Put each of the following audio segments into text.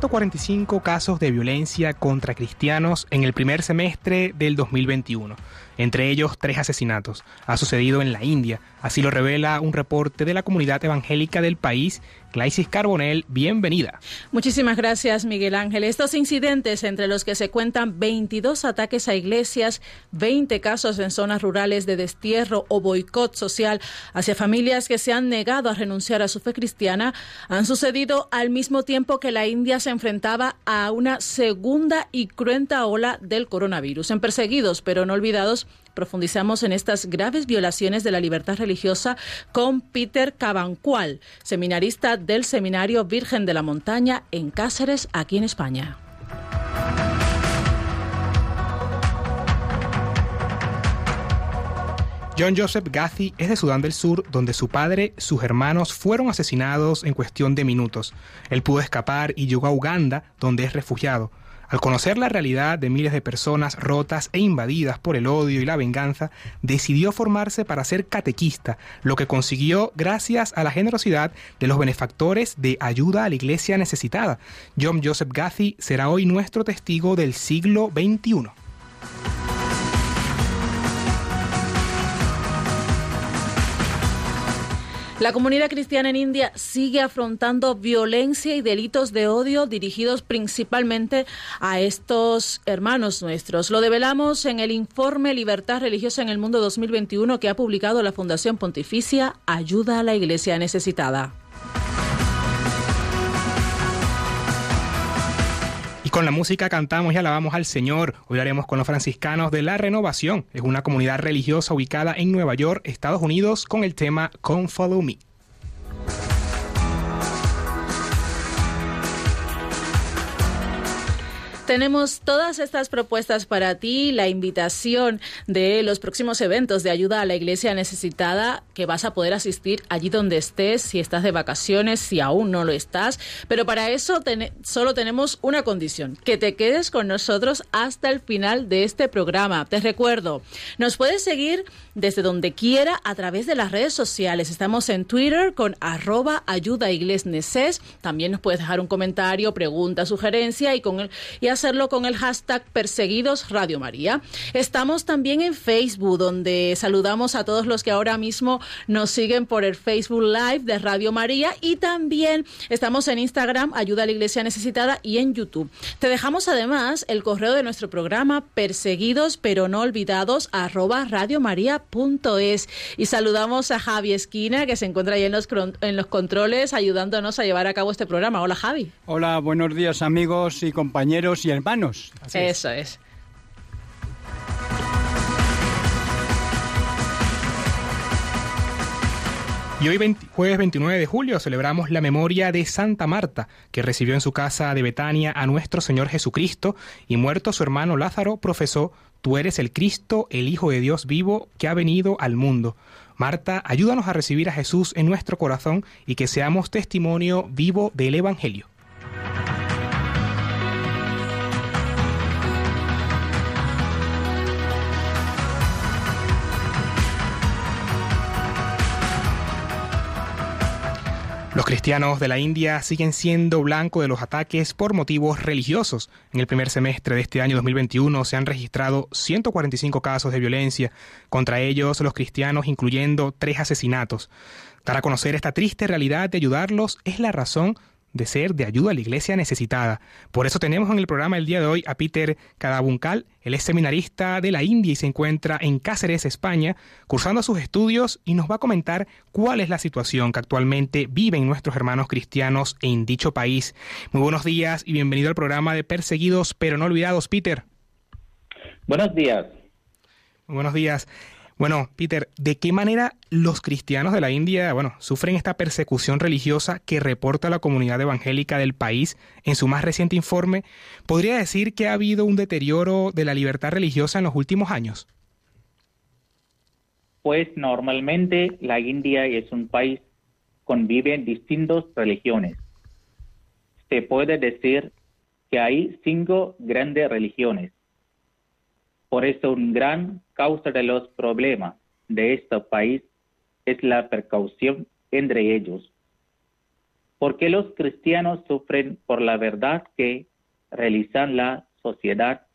145 casos de violencia contra cristianos en el primer semestre del 2021 entre ellos tres asesinatos. Ha sucedido en la India, así lo revela un reporte de la comunidad evangélica del país. Claisis Carbonell, bienvenida. Muchísimas gracias, Miguel Ángel. Estos incidentes, entre los que se cuentan 22 ataques a iglesias, 20 casos en zonas rurales de destierro o boicot social hacia familias que se han negado a renunciar a su fe cristiana, han sucedido al mismo tiempo que la India se enfrentaba a una segunda y cruenta ola del coronavirus. En perseguidos, pero no olvidados, Profundizamos en estas graves violaciones de la libertad religiosa con Peter Cabancual, seminarista del Seminario Virgen de la Montaña en Cáceres, aquí en España. John Joseph Gathy es de Sudán del Sur, donde su padre, sus hermanos fueron asesinados en cuestión de minutos. Él pudo escapar y llegó a Uganda, donde es refugiado. Al conocer la realidad de miles de personas rotas e invadidas por el odio y la venganza, decidió formarse para ser catequista, lo que consiguió gracias a la generosidad de los benefactores de ayuda a la iglesia necesitada. John Joseph Gathy será hoy nuestro testigo del siglo XXI. La comunidad cristiana en India sigue afrontando violencia y delitos de odio dirigidos principalmente a estos hermanos nuestros. Lo develamos en el informe Libertad Religiosa en el Mundo 2021 que ha publicado la Fundación Pontificia Ayuda a la Iglesia Necesitada. Con la música cantamos y alabamos al Señor. Hoy haremos con los franciscanos de la Renovación. Es una comunidad religiosa ubicada en Nueva York, Estados Unidos, con el tema Come Follow Me. Tenemos todas estas propuestas para ti, la invitación de los próximos eventos de ayuda a la iglesia necesitada que vas a poder asistir allí donde estés, si estás de vacaciones, si aún no lo estás. Pero para eso solo tenemos una condición, que te quedes con nosotros hasta el final de este programa. Te recuerdo, nos puedes seguir desde donde quiera a través de las redes sociales. Estamos en Twitter con arroba ayuda También nos puedes dejar un comentario, pregunta, sugerencia y con el, y hacerlo con el hashtag Perseguidos Radio María. Estamos también en Facebook, donde saludamos a todos los que ahora mismo nos siguen por el Facebook Live de Radio María y también estamos en Instagram, Ayuda a la Iglesia Necesitada y en YouTube. Te dejamos además el correo de nuestro programa Perseguidos pero no olvidados arroba radiomaria.es y saludamos a Javi Esquina que se encuentra ahí en los, en los controles ayudándonos a llevar a cabo este programa. Hola Javi. Hola, buenos días amigos y compañeros y hermanos. Eso es. Y hoy, jueves 29 de julio, celebramos la memoria de Santa Marta, que recibió en su casa de Betania a nuestro Señor Jesucristo y muerto su hermano Lázaro, profesó, Tú eres el Cristo, el Hijo de Dios vivo, que ha venido al mundo. Marta, ayúdanos a recibir a Jesús en nuestro corazón y que seamos testimonio vivo del Evangelio. Los cristianos de la India siguen siendo blanco de los ataques por motivos religiosos. En el primer semestre de este año 2021 se han registrado 145 casos de violencia contra ellos los cristianos, incluyendo tres asesinatos. Dar a conocer esta triste realidad de ayudarlos es la razón de ser de ayuda a la iglesia necesitada. Por eso tenemos en el programa el día de hoy a Peter Cadabuncal. Él es seminarista de la India y se encuentra en Cáceres, España, cursando sus estudios y nos va a comentar cuál es la situación que actualmente viven nuestros hermanos cristianos en dicho país. Muy buenos días y bienvenido al programa de Perseguidos pero no olvidados, Peter. Buenos días. Muy buenos días. Bueno, Peter, ¿de qué manera los cristianos de la India, bueno, sufren esta persecución religiosa que reporta la comunidad evangélica del país en su más reciente informe? ¿Podría decir que ha habido un deterioro de la libertad religiosa en los últimos años? Pues normalmente la India es un país conviven distintas religiones. Se puede decir que hay cinco grandes religiones por eso, un gran causa de los problemas de este país es la precaución entre ellos. Porque los cristianos sufren por la verdad que realizan la sociedad.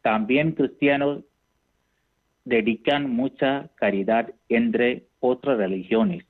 También cristianos dedican mucha caridad entre otras religiones.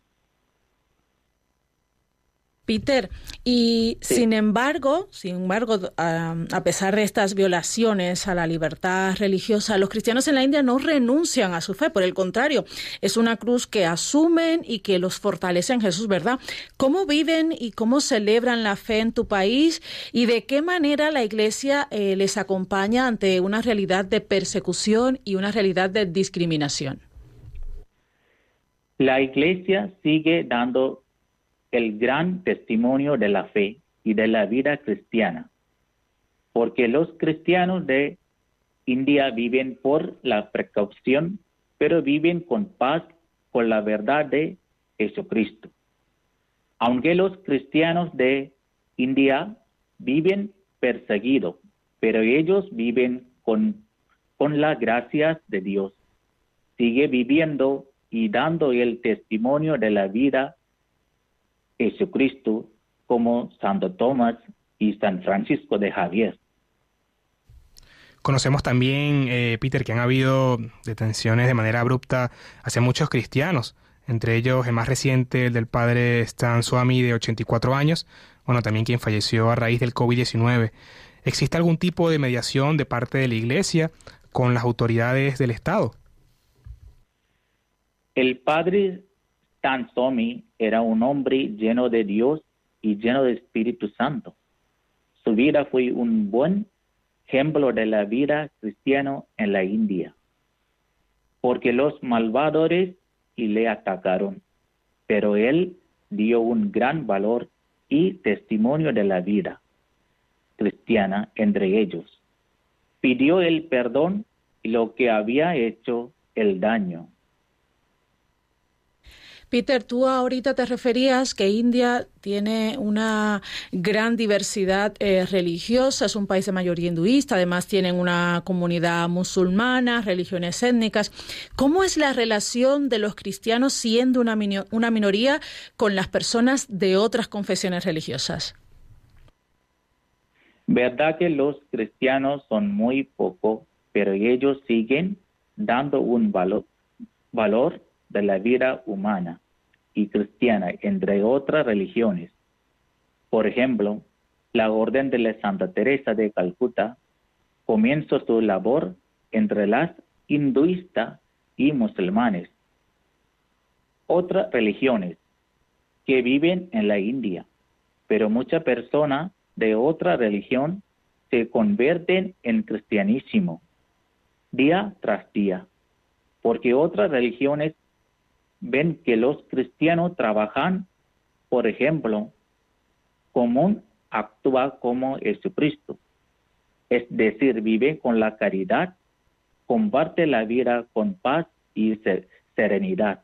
Peter, y sin embargo, sin embargo, a, pesar de estas violaciones a la libertad religiosa, los cristianos en la India no renuncian a su fe, por el contrario, es una cruz que asumen y que los fortalece en Jesús, ¿verdad? ¿Cómo viven y cómo celebran la fe en tu país y de qué manera la Iglesia eh, les acompaña ante una realidad de persecución y una realidad de discriminación? La Iglesia sigue dando el gran testimonio de la fe y de la vida cristiana, porque los cristianos de India viven por la precaución, pero viven con paz con la verdad de Jesucristo. Aunque los cristianos de India viven perseguidos, pero ellos viven con, con la gracia de Dios. Sigue viviendo y dando el testimonio de la vida Jesucristo como Santo Tomás y San Francisco de Javier. Conocemos también, eh, Peter, que han habido detenciones de manera abrupta hacia muchos cristianos, entre ellos el más reciente, el del padre Stan Swami de 84 años, bueno, también quien falleció a raíz del COVID-19. ¿Existe algún tipo de mediación de parte de la Iglesia con las autoridades del Estado? El padre Stan Swami era un hombre lleno de Dios y lleno de Espíritu Santo. Su vida fue un buen ejemplo de la vida cristiana en la India, porque los malvadores y le atacaron, pero él dio un gran valor y testimonio de la vida cristiana entre ellos. Pidió el perdón y lo que había hecho el daño Peter, tú ahorita te referías que India tiene una gran diversidad eh, religiosa, es un país de mayoría hinduista, además tienen una comunidad musulmana, religiones étnicas. ¿Cómo es la relación de los cristianos siendo una, una minoría con las personas de otras confesiones religiosas? Verdad que los cristianos son muy pocos, pero ellos siguen dando un valor, valor de la vida humana y cristiana, entre otras religiones. Por ejemplo, la Orden de la Santa Teresa de Calcuta comienza su labor entre las hinduistas y musulmanes. Otras religiones que viven en la India, pero muchas personas de otra religión se convierten en cristianísimo día tras día, porque otras religiones ven que los cristianos trabajan, por ejemplo, como actúa como Jesucristo, es decir, vive con la caridad, comparte la vida con paz y serenidad.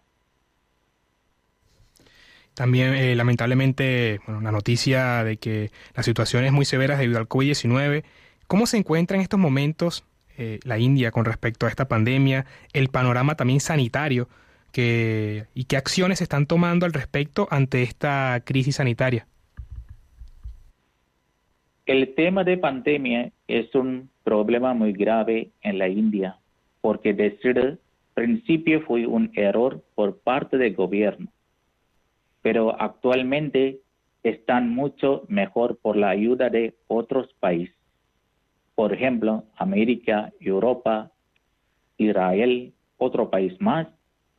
También, eh, lamentablemente, bueno, la noticia de que la situación es muy severa debido al COVID-19. ¿Cómo se encuentra en estos momentos eh, la India con respecto a esta pandemia? El panorama también sanitario y qué acciones se están tomando al respecto ante esta crisis sanitaria. El tema de pandemia es un problema muy grave en la India, porque desde el principio fue un error por parte del gobierno. Pero actualmente están mucho mejor por la ayuda de otros países. Por ejemplo, América, Europa, Israel, otro país más,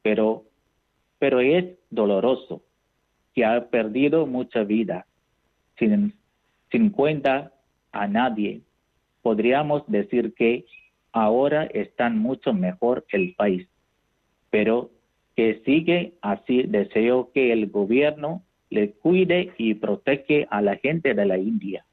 pero, pero es doloroso que ha perdido mucha vida sin, sin cuenta a nadie. Podríamos decir que ahora está mucho mejor el país, pero que sigue así. Deseo que el gobierno le cuide y protege a la gente de la India.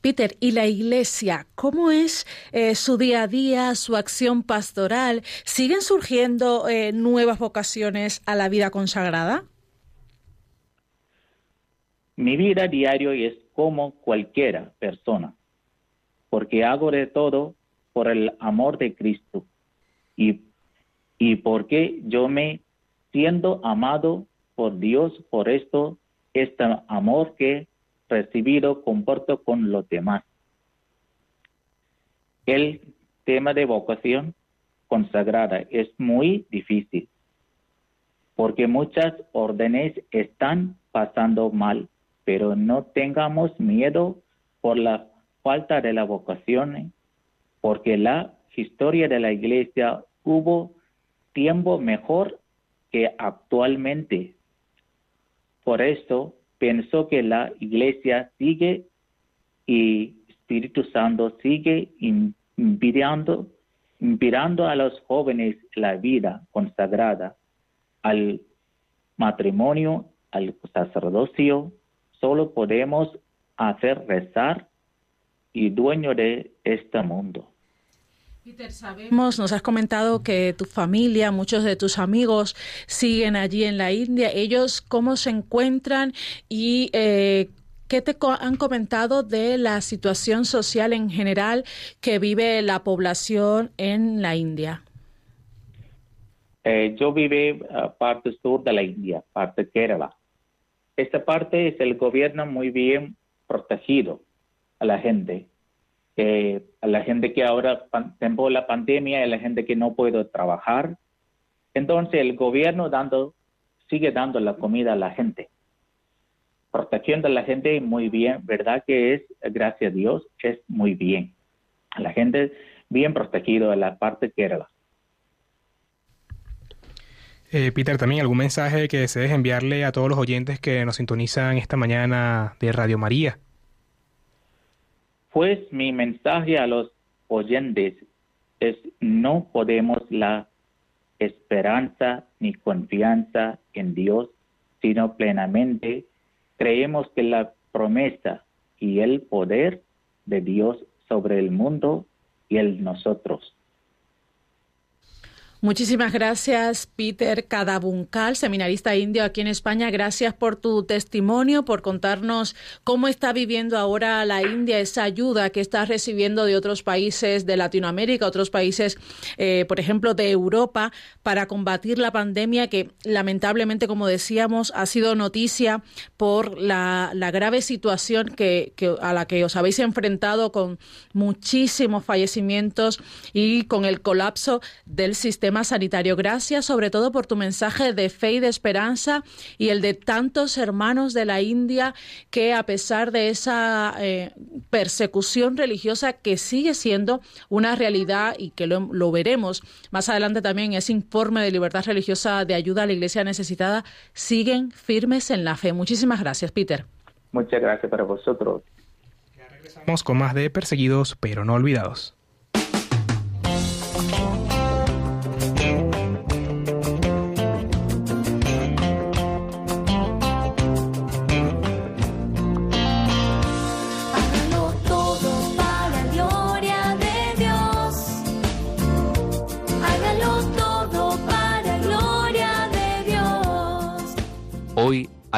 Peter, ¿y la iglesia? ¿Cómo es eh, su día a día, su acción pastoral? ¿Siguen surgiendo eh, nuevas vocaciones a la vida consagrada? Mi vida diaria es como cualquiera persona, porque hago de todo por el amor de Cristo y, y porque yo me siento amado por Dios, por esto, este amor que recibido comporto con los demás. El tema de vocación consagrada es muy difícil porque muchas órdenes están pasando mal, pero no tengamos miedo por la falta de la vocación, porque la historia de la iglesia hubo tiempo mejor que actualmente. Por eso pensó que la iglesia sigue y Espíritu Santo sigue inspirando, inspirando a los jóvenes la vida consagrada al matrimonio, al sacerdocio, solo podemos hacer rezar y dueño de este mundo. Peter, sabemos, nos has comentado que tu familia, muchos de tus amigos siguen allí en la India. ¿Ellos cómo se encuentran y eh, qué te han comentado de la situación social en general que vive la población en la India? Eh, yo vive uh, parte sur de la India, parte Kerala. Esta parte es el gobierno muy bien protegido a la gente a la gente que ahora tengo la pandemia, a la gente que no puede trabajar. Entonces el gobierno dando, sigue dando la comida a la gente, protegiendo a la gente muy bien, ¿verdad? Que es, gracias a Dios, es muy bien. La gente bien protegido en la parte que era. Eh, Peter, también algún mensaje que desees enviarle a todos los oyentes que nos sintonizan esta mañana de Radio María. Pues mi mensaje a los oyentes es no podemos la esperanza ni confianza en Dios, sino plenamente creemos que la promesa y el poder de Dios sobre el mundo y el nosotros. Muchísimas gracias, Peter Cadabuncal, seminarista indio aquí en España. Gracias por tu testimonio, por contarnos cómo está viviendo ahora la India, esa ayuda que está recibiendo de otros países de Latinoamérica, otros países, eh, por ejemplo, de Europa, para combatir la pandemia que lamentablemente, como decíamos, ha sido noticia por la, grave situación que, a la que os habéis enfrentado con muchísimos fallecimientos y con el colapso del sistema sanitario. Gracias sobre todo por tu mensaje de fe y de esperanza y el de tantos hermanos de la India que a pesar de esa eh, persecución religiosa que sigue siendo una realidad y que lo, lo veremos más adelante también ese informe de libertad religiosa de ayuda a la iglesia necesitada, siguen firmes en la fe. Muchísimas gracias, Peter. Muchas gracias para vosotros. Ya regresamos con más de Perseguidos pero no olvidados.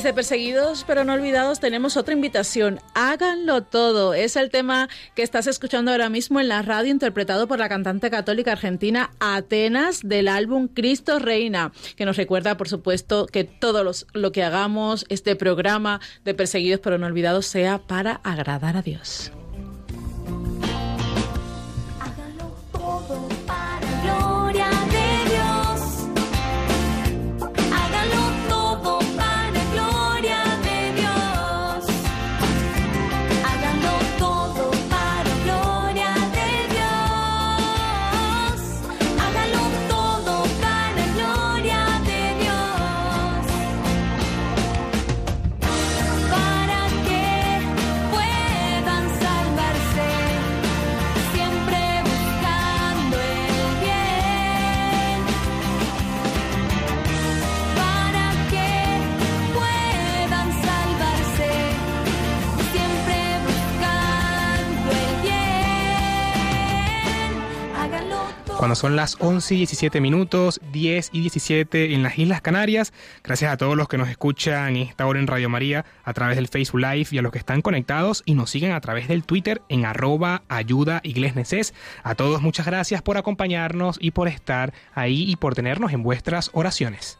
Desde Perseguidos pero no olvidados tenemos otra invitación. Háganlo todo. Es el tema que estás escuchando ahora mismo en la radio interpretado por la cantante católica argentina Atenas del álbum Cristo Reina, que nos recuerda por supuesto que todo lo que hagamos, este programa de Perseguidos pero no olvidados sea para agradar a Dios. Son las 11 y 17 minutos, 10 y 17 en las Islas Canarias. Gracias a todos los que nos escuchan en esta hora en Radio María a través del Facebook Live y a los que están conectados y nos siguen a través del Twitter en arroba ayuda A todos muchas gracias por acompañarnos y por estar ahí y por tenernos en vuestras oraciones.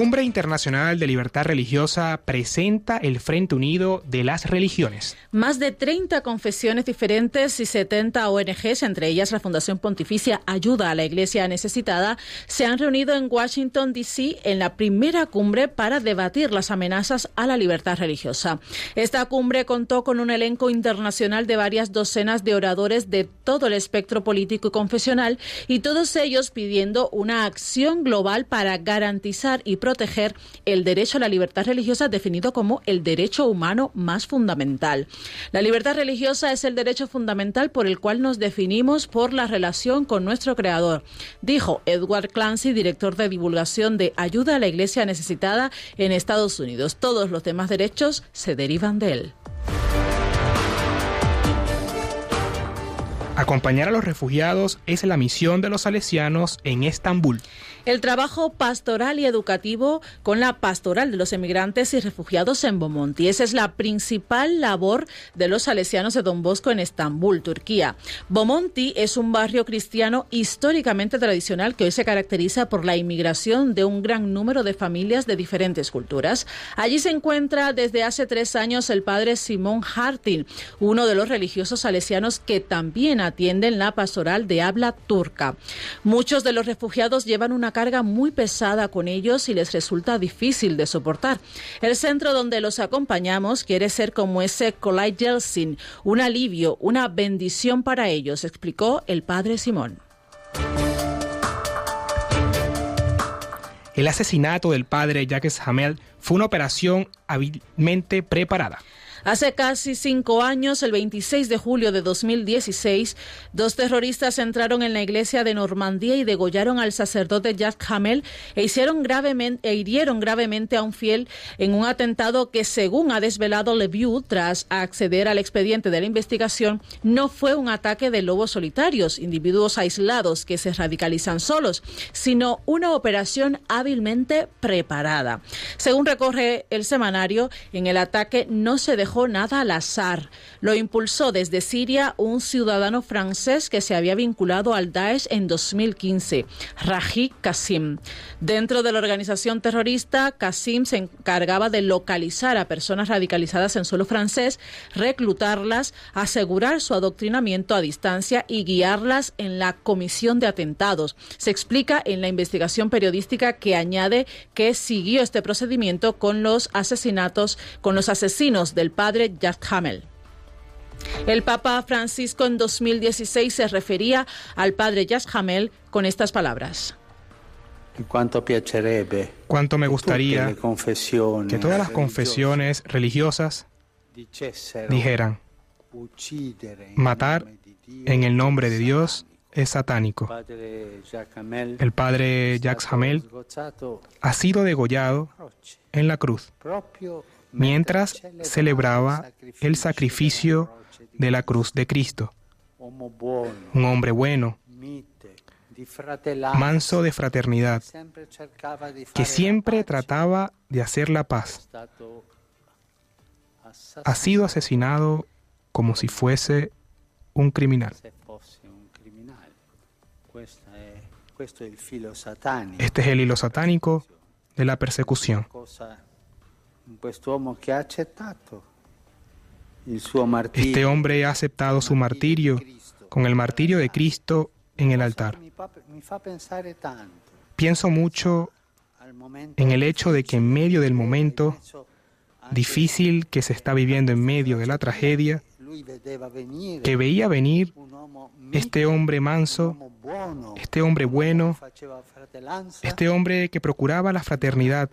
Cumbre Internacional de Libertad Religiosa presenta el Frente Unido de las Religiones. Más de 30 confesiones diferentes y 70 ONGs, entre ellas la Fundación Pontificia Ayuda a la Iglesia Necesitada, se han reunido en Washington, D.C. en la primera cumbre para debatir las amenazas a la libertad religiosa. Esta cumbre contó con un elenco internacional de varias docenas de oradores de todo el espectro político y confesional y todos ellos pidiendo una acción global para garantizar y proteger proteger el derecho a la libertad religiosa definido como el derecho humano más fundamental. La libertad religiosa es el derecho fundamental por el cual nos definimos por la relación con nuestro Creador, dijo Edward Clancy, director de divulgación de Ayuda a la Iglesia Necesitada en Estados Unidos. Todos los demás derechos se derivan de él. Acompañar a los refugiados es la misión de los salesianos en Estambul. El trabajo pastoral y educativo con la pastoral de los emigrantes y refugiados en Bomonti. Esa es la principal labor de los salesianos de Don Bosco en Estambul, Turquía. Bomonti es un barrio cristiano históricamente tradicional que hoy se caracteriza por la inmigración de un gran número de familias de diferentes culturas. Allí se encuentra desde hace tres años el padre Simón Hartin, uno de los religiosos salesianos que también atienden la pastoral de habla turca. Muchos de los refugiados llevan una carga muy pesada con ellos y les resulta difícil de soportar. El centro donde los acompañamos quiere ser como ese Kolai Yeltsin, un alivio, una bendición para ellos, explicó el padre Simón. El asesinato del padre Jacques Hamel fue una operación hábilmente preparada. Hace casi cinco años, el 26 de julio de 2016, dos terroristas entraron en la iglesia de Normandía y degollaron al sacerdote Jack Hamel e, hicieron e hirieron gravemente a un fiel en un atentado que, según ha desvelado Le tras acceder al expediente de la investigación, no fue un ataque de lobos solitarios, individuos aislados que se radicalizan solos, sino una operación hábilmente preparada. Según recorre el semanario, en el ataque no se dejó nada al azar. Lo impulsó desde Siria un ciudadano francés que se había vinculado al Daesh en 2015, Raji Kassim. Dentro de la organización terrorista, Kassim se encargaba de localizar a personas radicalizadas en suelo francés, reclutarlas, asegurar su adoctrinamiento a distancia y guiarlas en la comisión de atentados. Se explica en la investigación periodística que añade que siguió este procedimiento con los asesinatos, con los asesinos del padre Jack Hamel. El Papa Francisco en 2016 se refería al padre Jack Hamel con estas palabras. Cuánto me gustaría que todas las confesiones religiosas dijeran, matar en el nombre de Dios es satánico. El padre Jacques Hamel ha sido degollado en la cruz mientras celebraba el sacrificio de la cruz de Cristo. Un hombre bueno, manso de fraternidad, que siempre trataba de hacer la paz. Ha sido asesinado como si fuese un criminal. Este es el hilo satánico de la persecución. Este hombre ha aceptado su martirio con el martirio de Cristo en el altar. Pienso mucho en el hecho de que en medio del momento difícil que se está viviendo en medio de la tragedia, que veía venir este hombre manso, este hombre bueno, este hombre que procuraba la fraternidad,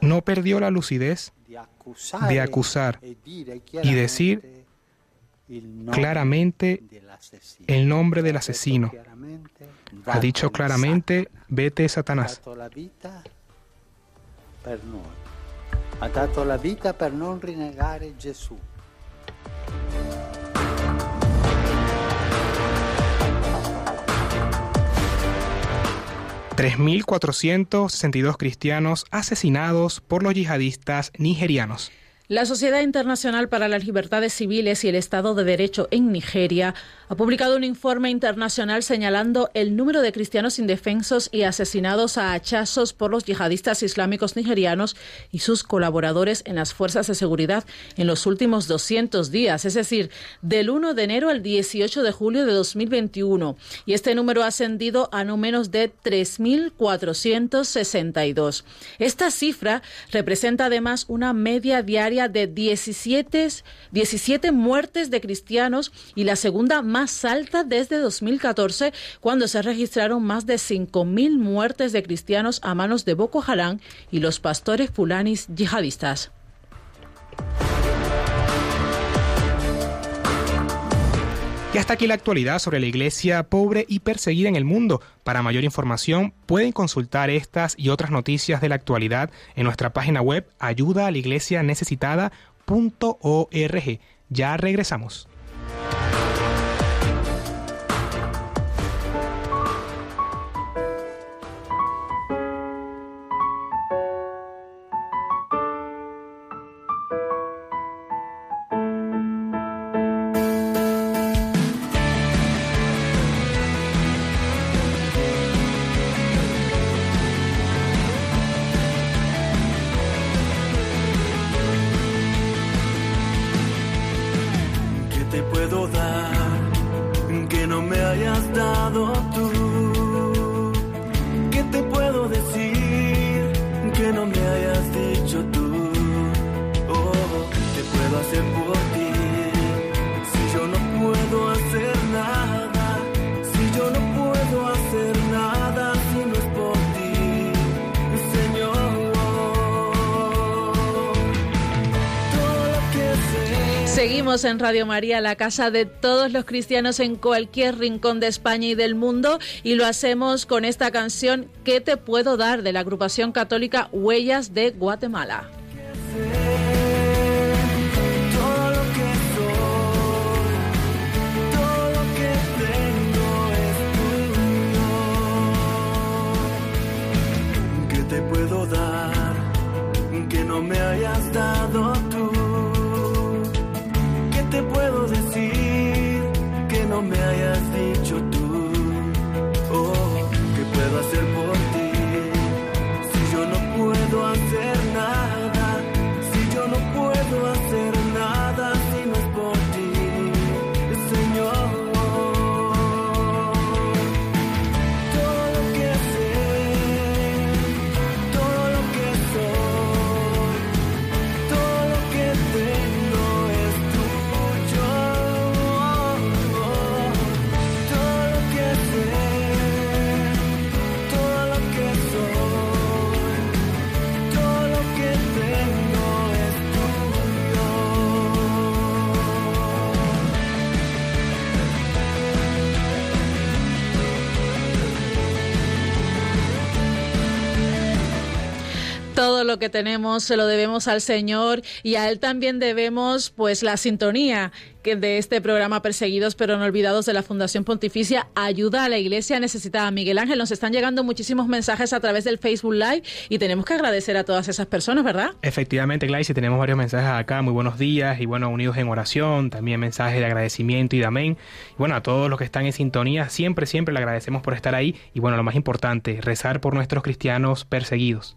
no perdió la lucidez de acusar y decir claramente el nombre del asesino. Ha dicho claramente, vete Satanás. Ha dato la vida per non rinnegare Gesù. 3.462 cristianos asesinados por los yihadistas nigerianos. La Sociedad Internacional para las Libertades Civiles y el Estado de Derecho en Nigeria ha publicado un informe internacional señalando el número de cristianos indefensos y asesinados a hachazos por los yihadistas islámicos nigerianos y sus colaboradores en las fuerzas de seguridad en los últimos 200 días, es decir, del 1 de enero al 18 de julio de 2021. Y este número ha ascendido a no menos de 3.462. Esta cifra representa además una media diaria de 17, 17 muertes de cristianos y la segunda más alta desde 2014, cuando se registraron más de 5.000 muertes de cristianos a manos de Boko Haram y los pastores fulanis yihadistas. Y hasta aquí la actualidad sobre la iglesia pobre y perseguida en el mundo. Para mayor información pueden consultar estas y otras noticias de la actualidad en nuestra página web ayuda a. Ya regresamos. En Radio María, la casa de todos los cristianos en cualquier rincón de España y del mundo, y lo hacemos con esta canción ¿Qué te puedo dar? de la agrupación católica Huellas de Guatemala. ¿Qué te puedo dar que no me hayas dado que tenemos se lo debemos al Señor y a Él también debemos pues la sintonía de este programa Perseguidos pero no olvidados de la Fundación Pontificia Ayuda a la Iglesia Necesitada. Miguel Ángel, nos están llegando muchísimos mensajes a través del Facebook Live y tenemos que agradecer a todas esas personas, ¿verdad? Efectivamente, Gladys, tenemos varios mensajes acá, muy buenos días y bueno, unidos en oración, también mensajes de agradecimiento y de amén. Y bueno, a todos los que están en sintonía, siempre, siempre le agradecemos por estar ahí y bueno, lo más importante, rezar por nuestros cristianos perseguidos.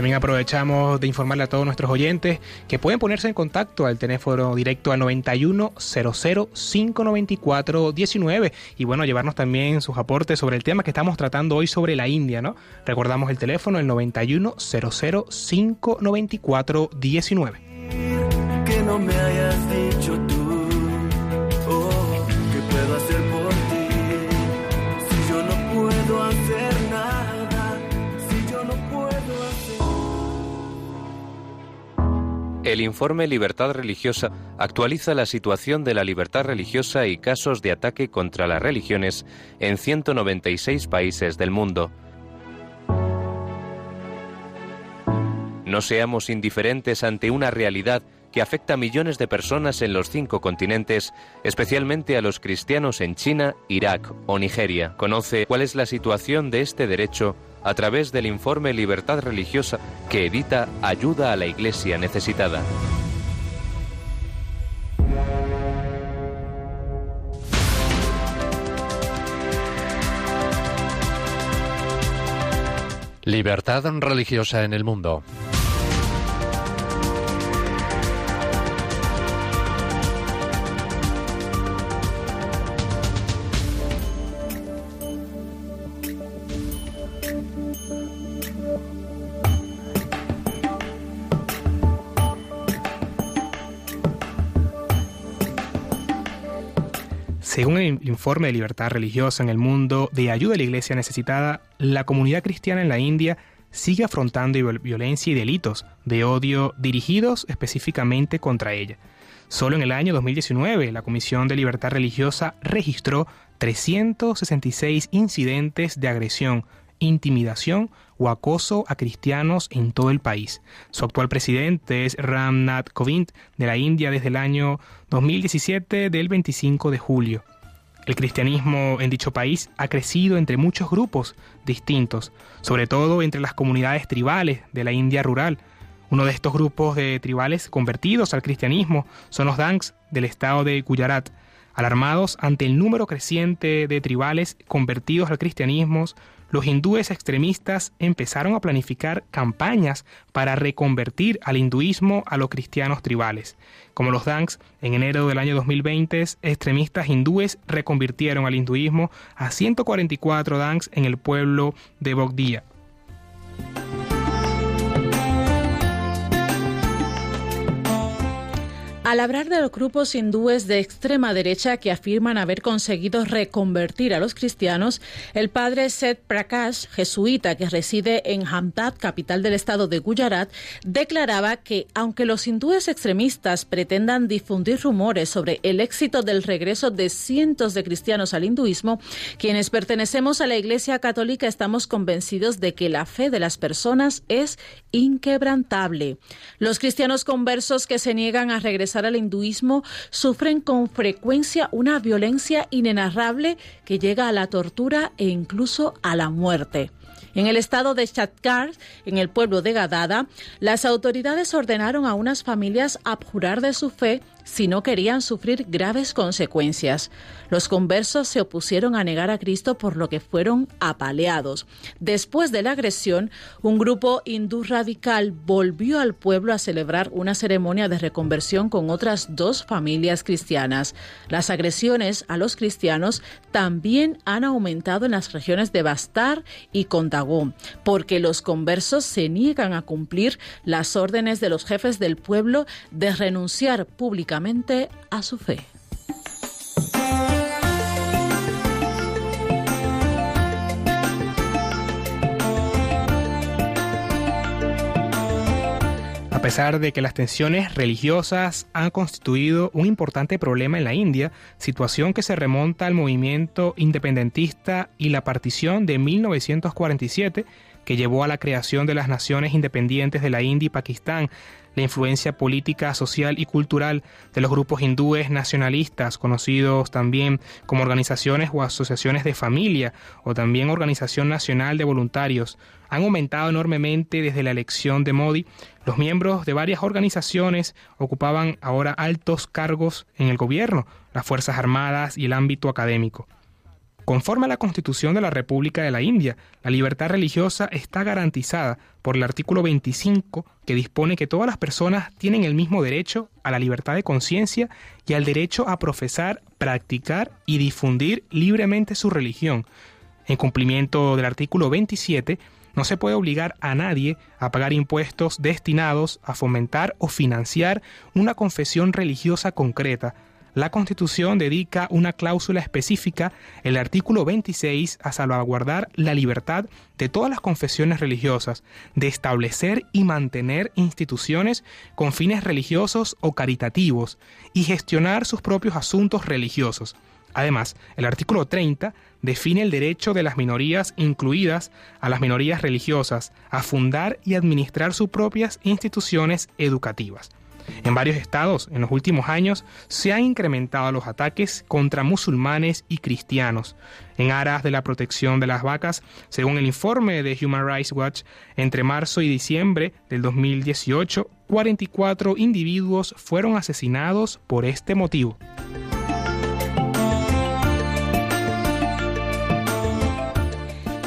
También aprovechamos de informarle a todos nuestros oyentes que pueden ponerse en contacto al teléfono directo al 91 594 19 y bueno, llevarnos también sus aportes sobre el tema que estamos tratando hoy sobre la India, ¿no? Recordamos el teléfono el 91 594 19. Que no me hayas dicho El informe Libertad Religiosa actualiza la situación de la libertad religiosa y casos de ataque contra las religiones en 196 países del mundo. No seamos indiferentes ante una realidad que afecta a millones de personas en los cinco continentes, especialmente a los cristianos en China, Irak o Nigeria. Conoce cuál es la situación de este derecho a través del informe Libertad Religiosa que edita Ayuda a la Iglesia Necesitada. Libertad religiosa en el mundo. Según el informe de libertad religiosa en el mundo de ayuda a la iglesia necesitada, la comunidad cristiana en la India sigue afrontando violencia y delitos de odio dirigidos específicamente contra ella. Solo en el año 2019, la Comisión de Libertad Religiosa registró 366 incidentes de agresión, intimidación o acoso a cristianos en todo el país. Su actual presidente es Ram Nath Kovind de la India desde el año 2017 del 25 de julio. El cristianismo en dicho país ha crecido entre muchos grupos distintos, sobre todo entre las comunidades tribales de la India rural. Uno de estos grupos de tribales convertidos al cristianismo son los Danks del estado de Gujarat. Alarmados ante el número creciente de tribales convertidos al cristianismo, los hindúes extremistas empezaron a planificar campañas para reconvertir al hinduismo a los cristianos tribales. Como los Danks, en enero del año 2020, extremistas hindúes reconvirtieron al hinduismo a 144 Danks en el pueblo de Bogdía. Al hablar de los grupos hindúes de extrema derecha que afirman haber conseguido reconvertir a los cristianos, el padre Seth Prakash, jesuita que reside en Hamdad, capital del estado de Gujarat, declaraba que aunque los hindúes extremistas pretendan difundir rumores sobre el éxito del regreso de cientos de cristianos al hinduismo, quienes pertenecemos a la Iglesia Católica estamos convencidos de que la fe de las personas es inquebrantable. Los cristianos conversos que se niegan a regresar al hinduismo sufren con frecuencia una violencia inenarrable que llega a la tortura e incluso a la muerte. En el estado de Shatkar, en el pueblo de Gadada, las autoridades ordenaron a unas familias abjurar de su fe si no querían sufrir graves consecuencias. Los conversos se opusieron a negar a Cristo por lo que fueron apaleados. Después de la agresión, un grupo hindú radical volvió al pueblo a celebrar una ceremonia de reconversión con otras dos familias cristianas. Las agresiones a los cristianos también han aumentado en las regiones de Bastar y Contagó, porque los conversos se niegan a cumplir las órdenes de los jefes del pueblo de renunciar públicamente a su fe. A pesar de que las tensiones religiosas han constituido un importante problema en la India, situación que se remonta al movimiento independentista y la partición de 1947, que llevó a la creación de las naciones independientes de la India y Pakistán, la influencia política, social y cultural de los grupos hindúes nacionalistas, conocidos también como organizaciones o asociaciones de familia o también Organización Nacional de Voluntarios, han aumentado enormemente desde la elección de Modi. Los miembros de varias organizaciones ocupaban ahora altos cargos en el gobierno, las Fuerzas Armadas y el ámbito académico. Conforme a la Constitución de la República de la India, la libertad religiosa está garantizada por el artículo 25 que dispone que todas las personas tienen el mismo derecho a la libertad de conciencia y al derecho a profesar, practicar y difundir libremente su religión. En cumplimiento del artículo 27, no se puede obligar a nadie a pagar impuestos destinados a fomentar o financiar una confesión religiosa concreta, la Constitución dedica una cláusula específica, el artículo 26, a salvaguardar la libertad de todas las confesiones religiosas, de establecer y mantener instituciones con fines religiosos o caritativos y gestionar sus propios asuntos religiosos. Además, el artículo 30 define el derecho de las minorías, incluidas a las minorías religiosas, a fundar y administrar sus propias instituciones educativas. En varios estados, en los últimos años, se han incrementado los ataques contra musulmanes y cristianos. En aras de la protección de las vacas, según el informe de Human Rights Watch, entre marzo y diciembre del 2018, 44 individuos fueron asesinados por este motivo.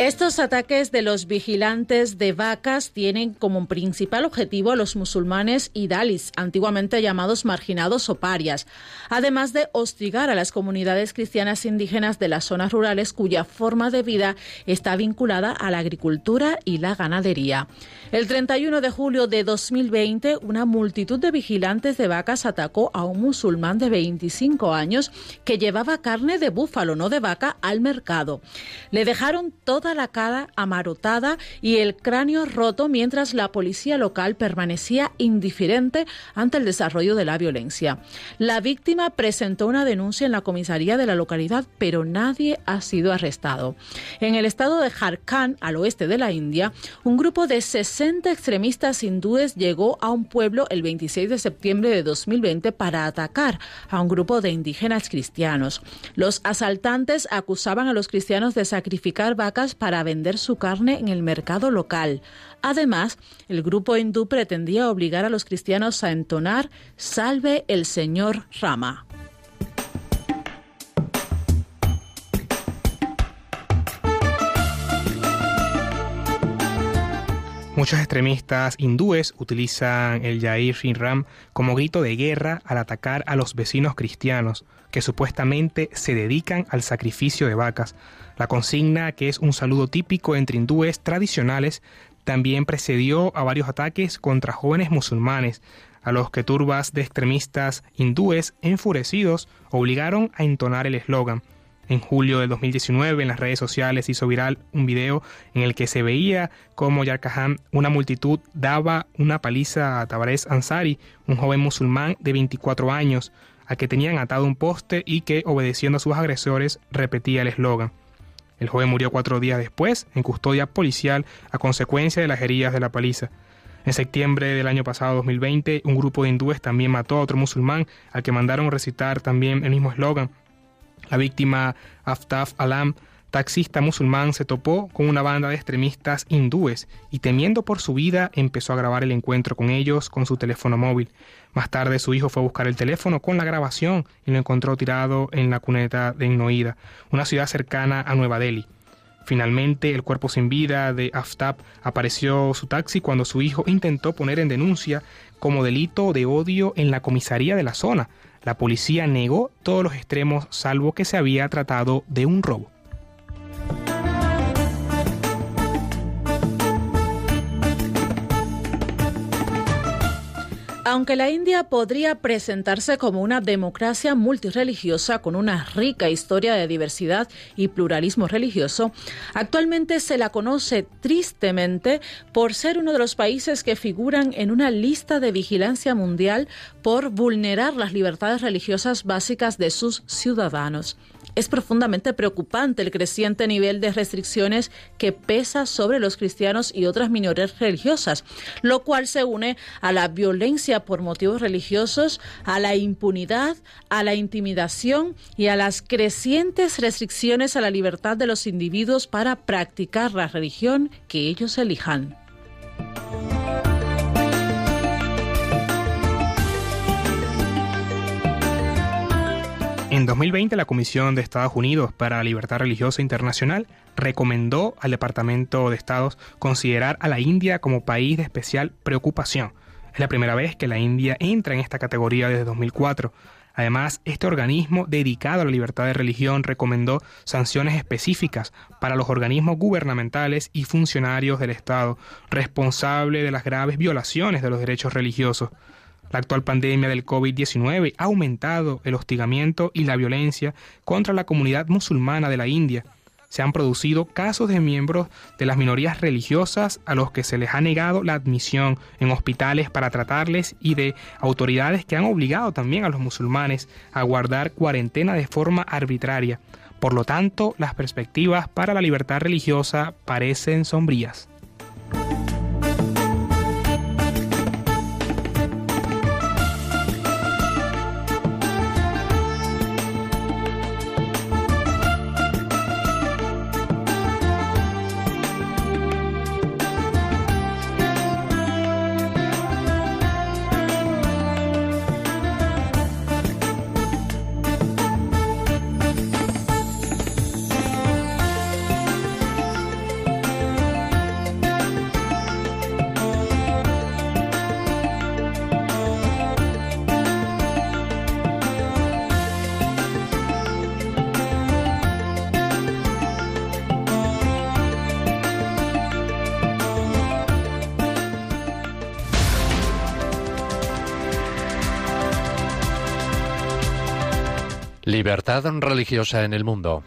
Estos ataques de los vigilantes de vacas tienen como principal objetivo a los musulmanes y dalis, antiguamente llamados marginados o parias, además de hostigar a las comunidades cristianas indígenas de las zonas rurales cuya forma de vida está vinculada a la agricultura y la ganadería. El 31 de julio de 2020, una multitud de vigilantes de vacas atacó a un musulmán de 25 años que llevaba carne de búfalo, no de vaca, al mercado. Le dejaron toda la cara amarotada y el cráneo roto mientras la policía local permanecía indiferente ante el desarrollo de la violencia. La víctima presentó una denuncia en la comisaría de la localidad, pero nadie ha sido arrestado. En el estado de Jharkhand, al oeste de la India, un grupo de 60 extremistas hindúes llegó a un pueblo el 26 de septiembre de 2020 para atacar a un grupo de indígenas cristianos. Los asaltantes acusaban a los cristianos de sacrificar vacas para vender su carne en el mercado local. Además, el grupo hindú pretendía obligar a los cristianos a entonar Salve el Señor Rama. Muchos extremistas hindúes utilizan el Yair Ram como grito de guerra al atacar a los vecinos cristianos, que supuestamente se dedican al sacrificio de vacas. La consigna, que es un saludo típico entre hindúes tradicionales, también precedió a varios ataques contra jóvenes musulmanes, a los que turbas de extremistas hindúes enfurecidos obligaron a entonar el eslogan. En julio de 2019 en las redes sociales hizo viral un video en el que se veía como Yarkahan, una multitud, daba una paliza a Tabarez Ansari, un joven musulmán de 24 años, a que tenían atado un poste y que, obedeciendo a sus agresores, repetía el eslogan. El joven murió cuatro días después en custodia policial a consecuencia de las heridas de la paliza. En septiembre del año pasado, 2020, un grupo de hindúes también mató a otro musulmán al que mandaron recitar también el mismo eslogan. La víctima Aftaf Alam taxista musulmán se topó con una banda de extremistas hindúes y temiendo por su vida empezó a grabar el encuentro con ellos con su teléfono móvil. Más tarde su hijo fue a buscar el teléfono con la grabación y lo encontró tirado en la cuneta de Noida, una ciudad cercana a Nueva Delhi. Finalmente, el cuerpo sin vida de Aftab apareció su taxi cuando su hijo intentó poner en denuncia como delito de odio en la comisaría de la zona. La policía negó todos los extremos salvo que se había tratado de un robo. Aunque la India podría presentarse como una democracia multireligiosa con una rica historia de diversidad y pluralismo religioso, actualmente se la conoce tristemente por ser uno de los países que figuran en una lista de vigilancia mundial por vulnerar las libertades religiosas básicas de sus ciudadanos. Es profundamente preocupante el creciente nivel de restricciones que pesa sobre los cristianos y otras minorías religiosas, lo cual se une a la violencia por motivos religiosos, a la impunidad, a la intimidación y a las crecientes restricciones a la libertad de los individuos para practicar la religión que ellos elijan. En 2020, la Comisión de Estados Unidos para la Libertad Religiosa Internacional recomendó al Departamento de Estados considerar a la India como país de especial preocupación. Es la primera vez que la India entra en esta categoría desde 2004. Además, este organismo dedicado a la libertad de religión recomendó sanciones específicas para los organismos gubernamentales y funcionarios del Estado responsables de las graves violaciones de los derechos religiosos. La actual pandemia del COVID-19 ha aumentado el hostigamiento y la violencia contra la comunidad musulmana de la India. Se han producido casos de miembros de las minorías religiosas a los que se les ha negado la admisión en hospitales para tratarles y de autoridades que han obligado también a los musulmanes a guardar cuarentena de forma arbitraria. Por lo tanto, las perspectivas para la libertad religiosa parecen sombrías. Libertad religiosa en el mundo.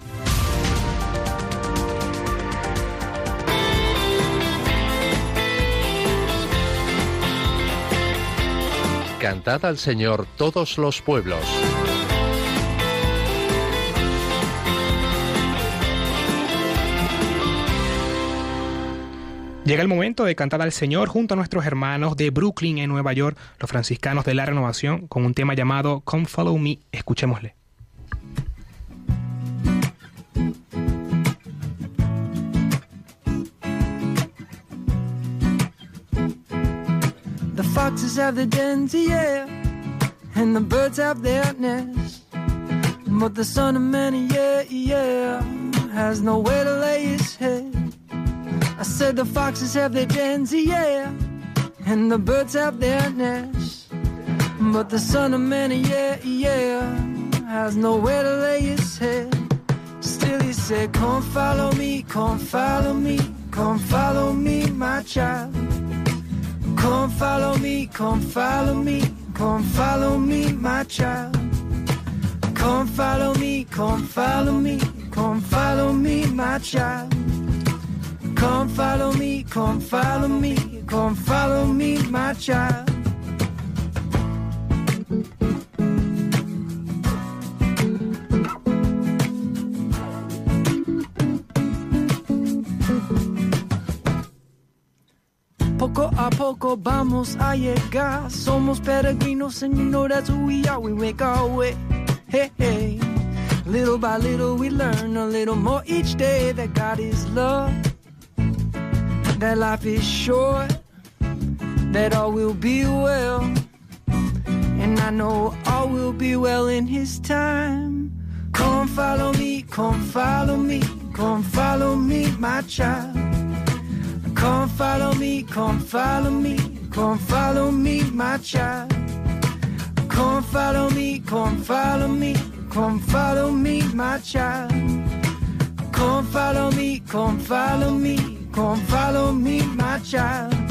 Cantad al Señor todos los pueblos. Llega el momento de cantar al Señor junto a nuestros hermanos de Brooklyn en Nueva York, los franciscanos de la Renovación, con un tema llamado Come Follow Me. Escuchémosle. Foxes have their dens, yeah, and the birds have their nests. But the son of man, yeah, yeah, has nowhere to lay his head. I said the foxes have their dens, yeah, and the birds have their nests. But the son of man, yeah, yeah, has nowhere to lay his head. Still he said, come follow me, come follow me, come follow me, my child. Come follow me, come follow me, come follow me, my child. Come follow me, come follow me, come follow me, my child. Come follow me, come follow me, come follow me, my child. Poco vamos a llegar. Somos peregrinos and you know that's who we are. We make our way. Hey, hey. Little by little, we learn a little more each day that God is love, that life is short, that all will be well. And I know all will be well in His time. Come follow me, come follow me, come follow me, my child. Come follow me, come follow me, come follow me, my child. Come follow me, come follow me, come follow me, my child. Come follow me, come follow me, come follow me, my child.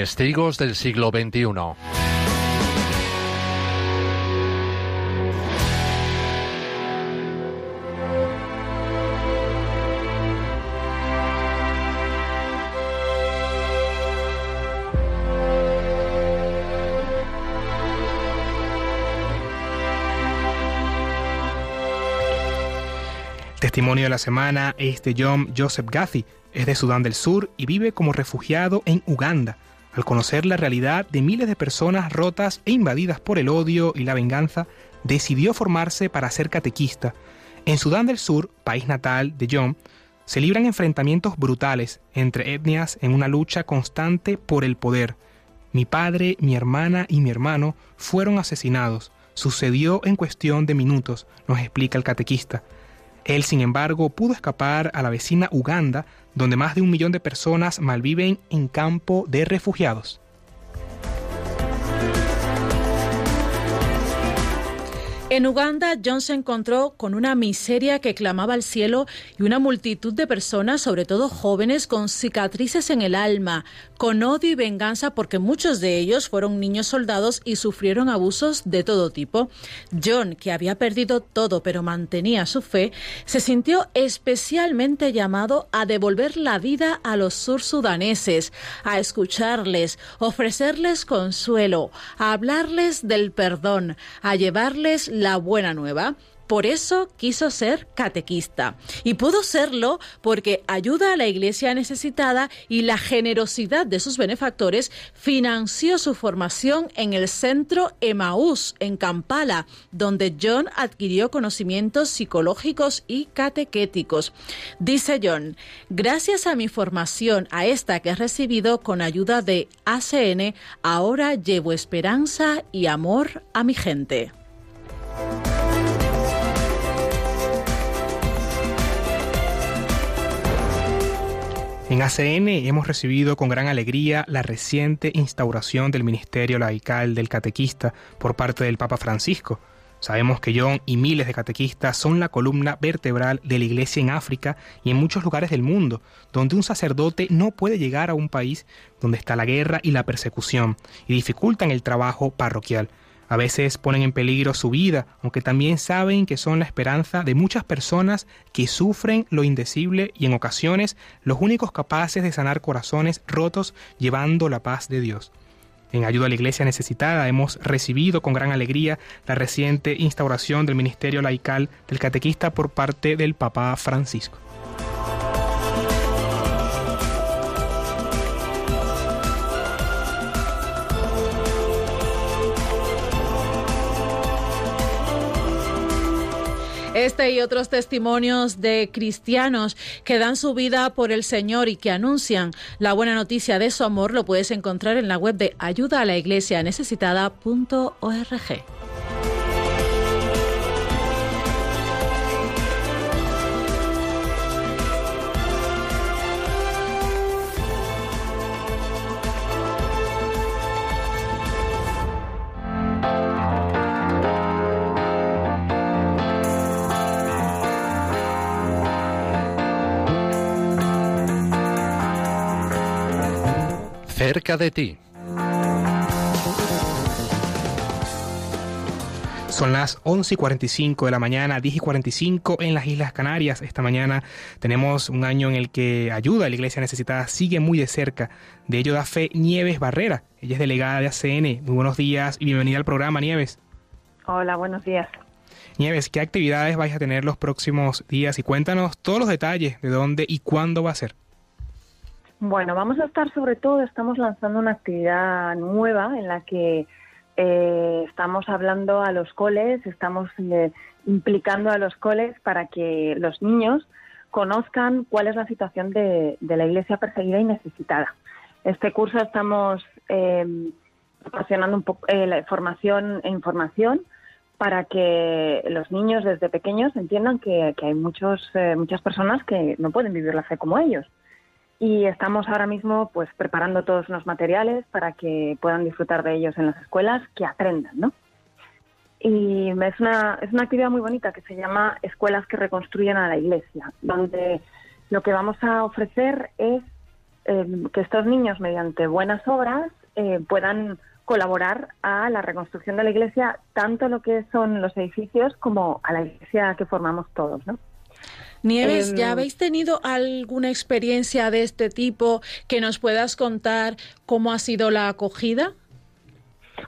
Testigos del siglo XXI. testimonio de la semana es de John Joseph Gathy, es de Sudán del Sur y vive como refugiado en Uganda. Al conocer la realidad de miles de personas rotas e invadidas por el odio y la venganza, decidió formarse para ser catequista. En Sudán del Sur, país natal de John, se libran enfrentamientos brutales entre etnias en una lucha constante por el poder. Mi padre, mi hermana y mi hermano fueron asesinados. Sucedió en cuestión de minutos, nos explica el catequista. Él, sin embargo, pudo escapar a la vecina Uganda, donde más de un millón de personas malviven en campo de refugiados. En Uganda, John se encontró con una miseria que clamaba al cielo y una multitud de personas, sobre todo jóvenes, con cicatrices en el alma, con odio y venganza porque muchos de ellos fueron niños soldados y sufrieron abusos de todo tipo. John, que había perdido todo pero mantenía su fe, se sintió especialmente llamado a devolver la vida a los sursudaneses, a escucharles, ofrecerles consuelo, a hablarles del perdón, a llevarles la buena nueva. Por eso quiso ser catequista. Y pudo serlo porque ayuda a la iglesia necesitada y la generosidad de sus benefactores financió su formación en el centro Emaús, en Kampala, donde John adquirió conocimientos psicológicos y catequéticos. Dice John, gracias a mi formación, a esta que he recibido con ayuda de ACN, ahora llevo esperanza y amor a mi gente. En ACN hemos recibido con gran alegría la reciente instauración del Ministerio Laical del Catequista por parte del Papa Francisco. Sabemos que John y miles de catequistas son la columna vertebral de la Iglesia en África y en muchos lugares del mundo, donde un sacerdote no puede llegar a un país donde está la guerra y la persecución y dificultan el trabajo parroquial. A veces ponen en peligro su vida, aunque también saben que son la esperanza de muchas personas que sufren lo indecible y en ocasiones los únicos capaces de sanar corazones rotos llevando la paz de Dios. En ayuda a la iglesia necesitada hemos recibido con gran alegría la reciente instauración del ministerio laical del catequista por parte del Papa Francisco. Este y otros testimonios de cristianos que dan su vida por el Señor y que anuncian la buena noticia de su amor lo puedes encontrar en la web de ayuda a la iglesia. Cerca de ti. Son las 11 y 45 de la mañana, 10 y 45 en las Islas Canarias. Esta mañana tenemos un año en el que ayuda a la Iglesia Necesitada sigue muy de cerca. De ello da fe Nieves Barrera. Ella es delegada de ACN. Muy buenos días y bienvenida al programa, Nieves. Hola, buenos días. Nieves, ¿qué actividades vais a tener los próximos días? Y cuéntanos todos los detalles de dónde y cuándo va a ser. Bueno, vamos a estar sobre todo, estamos lanzando una actividad nueva en la que eh, estamos hablando a los coles, estamos eh, implicando a los coles para que los niños conozcan cuál es la situación de, la iglesia perseguida y necesitada. Este curso estamos eh, proporcionando un poco la formación e información para que los niños desde pequeños entiendan que, que hay muchos, muchas personas que no pueden vivir la fe como ellos y estamos ahora mismo pues preparando todos los materiales para que puedan disfrutar de ellos en las escuelas, que aprendan, ¿no? Y es una, es una actividad muy bonita que se llama Escuelas que reconstruyen a la Iglesia, donde lo que vamos a ofrecer es eh, que estos niños, mediante buenas obras, eh, puedan colaborar a la reconstrucción de la Iglesia, tanto lo que son los edificios como a la Iglesia que formamos todos, ¿no? Nieves, ¿ya em, habéis tenido alguna experiencia de este tipo que nos puedas contar cómo ha sido la acogida?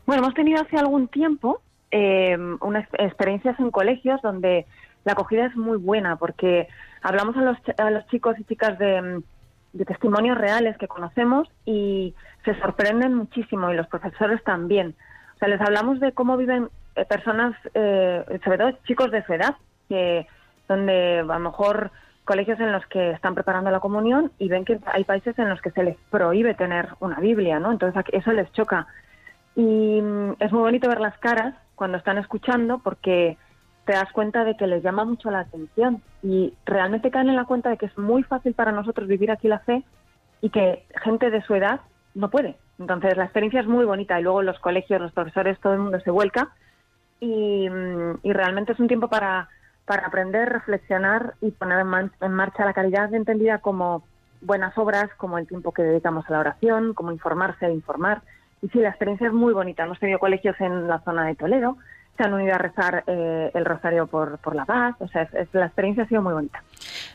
Bueno, hemos tenido hace algún tiempo em, unas experiencias en colegios donde la acogida es muy buena porque hablamos a los, a los chicos y chicas de, de testimonios reales que conocemos y se sorprenden muchísimo y los profesores también. O sea, les hablamos de cómo viven eh, personas, eh, sobre todo chicos de su edad, que donde a lo mejor colegios en los que están preparando la comunión y ven que hay países en los que se les prohíbe tener una Biblia, ¿no? Entonces eso les choca. Y mm, es muy bonito ver las caras cuando están escuchando porque te das cuenta de que les llama mucho la atención y realmente caen en la cuenta de que es muy fácil para nosotros vivir aquí la fe y que gente de su edad no puede. Entonces la experiencia es muy bonita y luego los colegios, los profesores, todo el mundo se vuelca y, mm, y realmente es un tiempo para para aprender, reflexionar y poner en, marcha la caridad entendida como buenas obras, como el tiempo que dedicamos a la oración, como informarse e informar. Y sí, la experiencia es muy bonita. Hemos tenido colegios en la zona de Toledo, se han unido a rezar eh, el rosario por, por la paz. O sea, la experiencia ha sido muy bonita.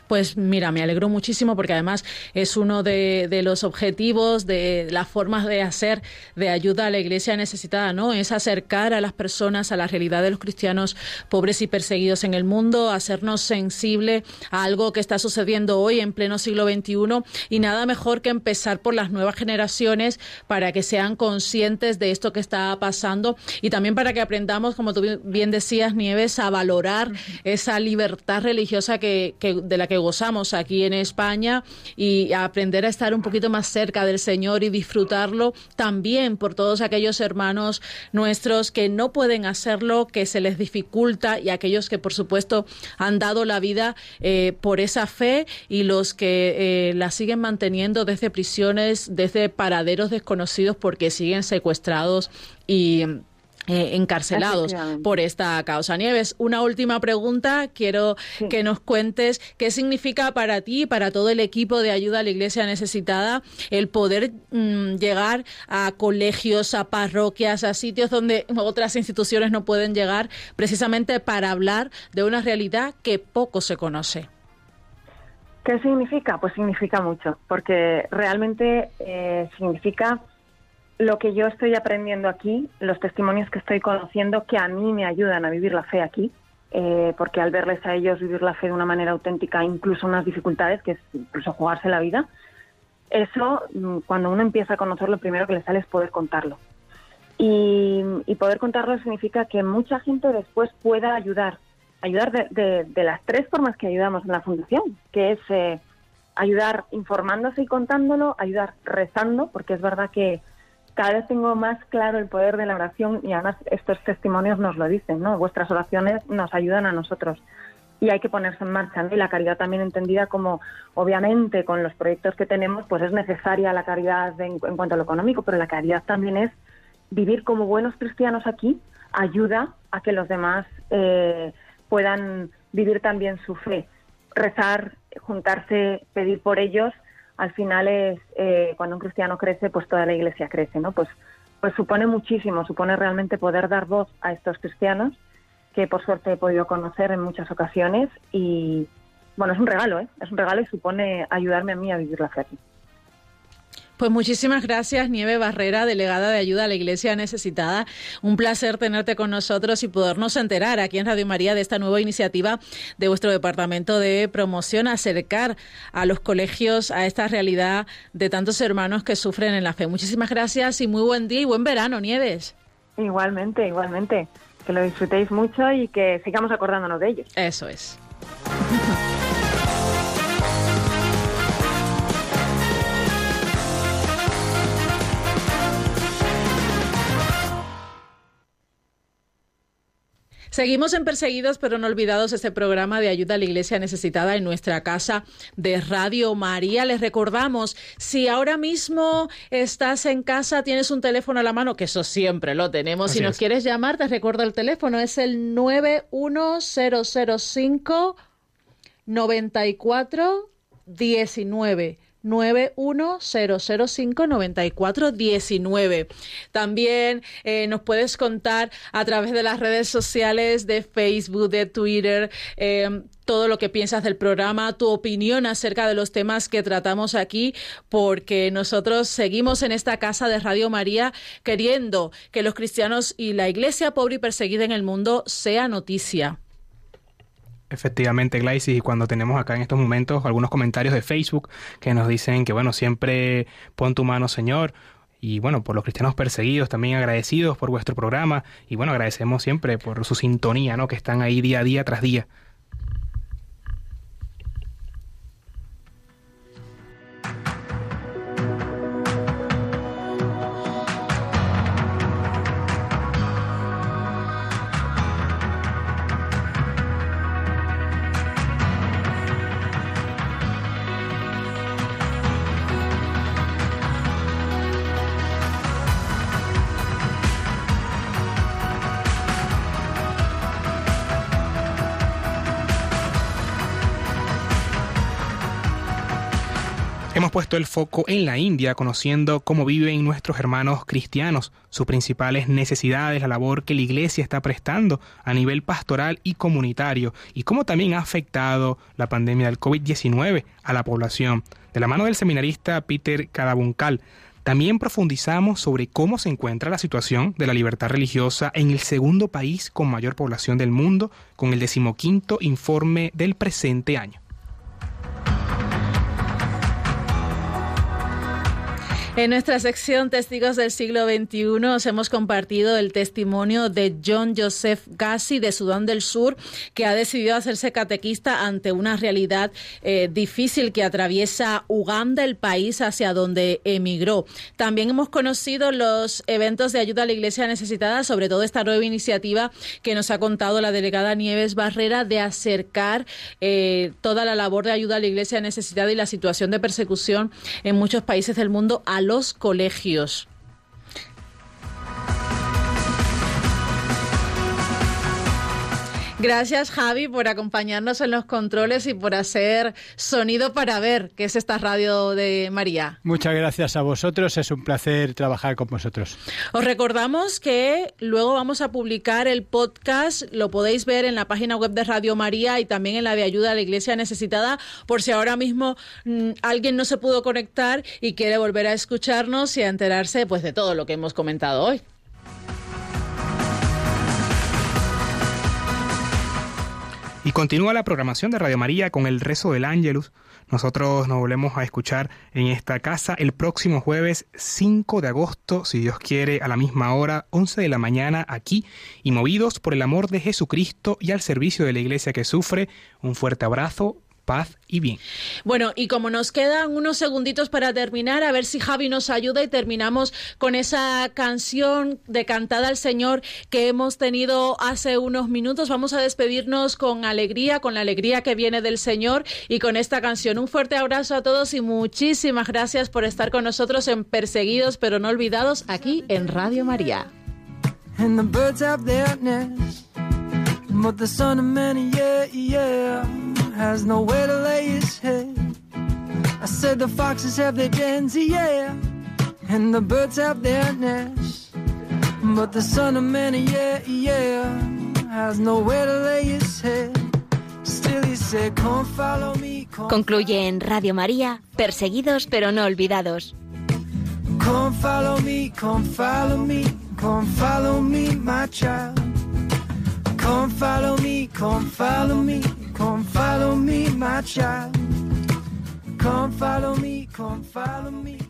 Pues mira, me alegro muchísimo porque además es uno de, los objetivos, de las formas de hacer de ayuda a la iglesia necesitada, ¿no? Es acercar a las personas a la realidad de los cristianos pobres y perseguidos en el mundo, hacernos sensible a algo que está sucediendo hoy en pleno siglo XXI y nada mejor que empezar por las nuevas generaciones para que sean conscientes de esto que está pasando y también para que aprendamos, como tú bien decías, Nieves, a valorar esa libertad religiosa que, de la que gozamos aquí en España y aprender a estar un poquito más cerca del Señor y disfrutarlo también por todos aquellos hermanos nuestros que no pueden hacerlo, que se les dificulta y aquellos que por supuesto han dado la vida eh, por esa fe y los que eh, la siguen manteniendo desde prisiones, desde paraderos desconocidos porque siguen secuestrados y eh, encarcelados por esta causa. Nieves, una última pregunta. Quiero que nos cuentes qué significa para ti y para todo el equipo de ayuda a la Iglesia necesitada el poder mm, llegar a colegios, a parroquias, a sitios donde otras instituciones no pueden llegar, precisamente para hablar de una realidad que poco se conoce. ¿Qué significa? Pues significa mucho, porque realmente eh, significa lo que yo estoy aprendiendo aquí, los testimonios que estoy conociendo, que a mí me ayudan a vivir la fe aquí, eh, porque al verles a ellos vivir la fe de una manera auténtica, incluso unas dificultades, que es incluso jugarse la vida, eso, mm, cuando uno empieza a conocer, lo primero que le sale es poder contarlo. Y, poder contarlo significa que mucha gente después pueda ayudar, ayudar de, las tres formas que ayudamos en la Fundación, que es eh, ayudar informándose y contándolo, ayudar rezando, porque es verdad que cada vez tengo más claro el poder de la oración y además estos testimonios nos lo dicen, ¿no? Vuestras oraciones nos ayudan a nosotros y hay que ponerse en marcha. Y la caridad también entendida como, obviamente, con los proyectos que tenemos, pues es necesaria la caridad en, cuanto a lo económico, pero la caridad también es vivir como buenos cristianos aquí, ayuda a que los demás eh, puedan vivir también su fe, rezar, juntarse, pedir por ellos al final es eh, cuando un cristiano crece, pues toda la iglesia crece, ¿no? Pues, pues supone muchísimo, supone realmente poder dar voz a estos cristianos que por suerte he podido conocer en muchas ocasiones y bueno, es un regalo, ¿eh? Es un regalo y supone ayudarme a mí a vivir la fe aquí. Pues muchísimas gracias, Nieve Barrera, delegada de ayuda a la Iglesia Necesitada. Un placer tenerte con nosotros y podernos enterar aquí en Radio María de esta nueva iniciativa de vuestro departamento de promoción, acercar a los colegios a esta realidad de tantos hermanos que sufren en la fe. Muchísimas gracias y muy buen día y buen verano, Nieves. Igualmente, igualmente. Que lo disfrutéis mucho y que sigamos acordándonos de ellos. Eso es. Seguimos en Perseguidos pero no olvidados este programa de ayuda a la iglesia necesitada en nuestra casa de Radio María. Les recordamos, si ahora mismo estás en casa, tienes un teléfono a la mano, que eso siempre lo tenemos. Así si nos es. quieres llamar, te recuerdo el teléfono, es el 91005 94 19 91005-9419. También eh, nos puedes contar a través de las redes sociales de Facebook, de Twitter, eh, todo lo que piensas del programa, tu opinión acerca de los temas que tratamos aquí, porque nosotros seguimos en esta casa de Radio María queriendo que los cristianos y la iglesia pobre y perseguida en el mundo sea noticia. Efectivamente, Glaisis, y cuando tenemos acá en estos momentos algunos comentarios de Facebook que nos dicen que, bueno, siempre pon tu mano, Señor, y bueno, por los cristianos perseguidos, también agradecidos por vuestro programa, y bueno, agradecemos siempre por su sintonía, ¿no? Que están ahí día a día tras día. Puesto el foco en la India, conociendo cómo viven nuestros hermanos cristianos, sus principales necesidades, la labor que la Iglesia está prestando a nivel pastoral y comunitario, y cómo también ha afectado la pandemia del COVID-19 a la población. De la mano del seminarista Peter Cadabuncal, también profundizamos sobre cómo se encuentra la situación de la libertad religiosa en el segundo país con mayor población del mundo, con el decimoquinto informe del presente año. En nuestra sección Testigos del siglo XXI os hemos compartido el testimonio de John Joseph Gassi de Sudán del Sur, que ha decidido hacerse catequista ante una realidad eh, difícil que atraviesa Uganda, el país hacia donde emigró. También hemos conocido los eventos de ayuda a la Iglesia necesitada, sobre todo esta nueva iniciativa que nos ha contado la delegada Nieves Barrera de acercar eh, toda la labor de ayuda a la Iglesia necesitada y la situación de persecución en muchos países del mundo a los colegios. Gracias Javi por acompañarnos en los controles y por hacer sonido para ver, que es esta radio de María. Muchas gracias a vosotros, es un placer trabajar con vosotros. Os recordamos que luego vamos a publicar el podcast, lo podéis ver en la página web de Radio María y también en la de ayuda a la Iglesia Necesitada, por si ahora mismo mm, alguien no se pudo conectar y quiere volver a escucharnos y a enterarse pues de todo lo que hemos comentado hoy. Y continúa la programación de Radio María con el rezo del Ángelus. Nosotros nos volvemos a escuchar en esta casa el próximo jueves 5 de agosto, si Dios quiere, a la misma hora, 11 de la mañana, aquí, y movidos por el amor de Jesucristo y al servicio de la iglesia que sufre. Un fuerte abrazo, paz y bien. Bueno, y como nos quedan unos segunditos para terminar, a ver si Javi nos ayuda y terminamos con esa canción de Cantada al Señor que hemos tenido hace unos minutos. Vamos a despedirnos con alegría, con la alegría que viene del Señor y con esta canción. Un fuerte abrazo a todos y muchísimas gracias por estar con nosotros en Perseguidos pero no olvidados aquí en Radio María. And the birds have their nest. But the son of man, yeah, yeah, has nowhere to lay his head. I said the foxes have their dens, yeah, and the birds have their nest. But the son of man, yeah, yeah, has nowhere to lay his head. Still he said, come follow me. Come Concluye en Radio María, Perseguidos pero no olvidados. follow me, come follow me, come follow me, my child. Come follow me, come follow me, come follow me, my child. Come follow me, come follow me.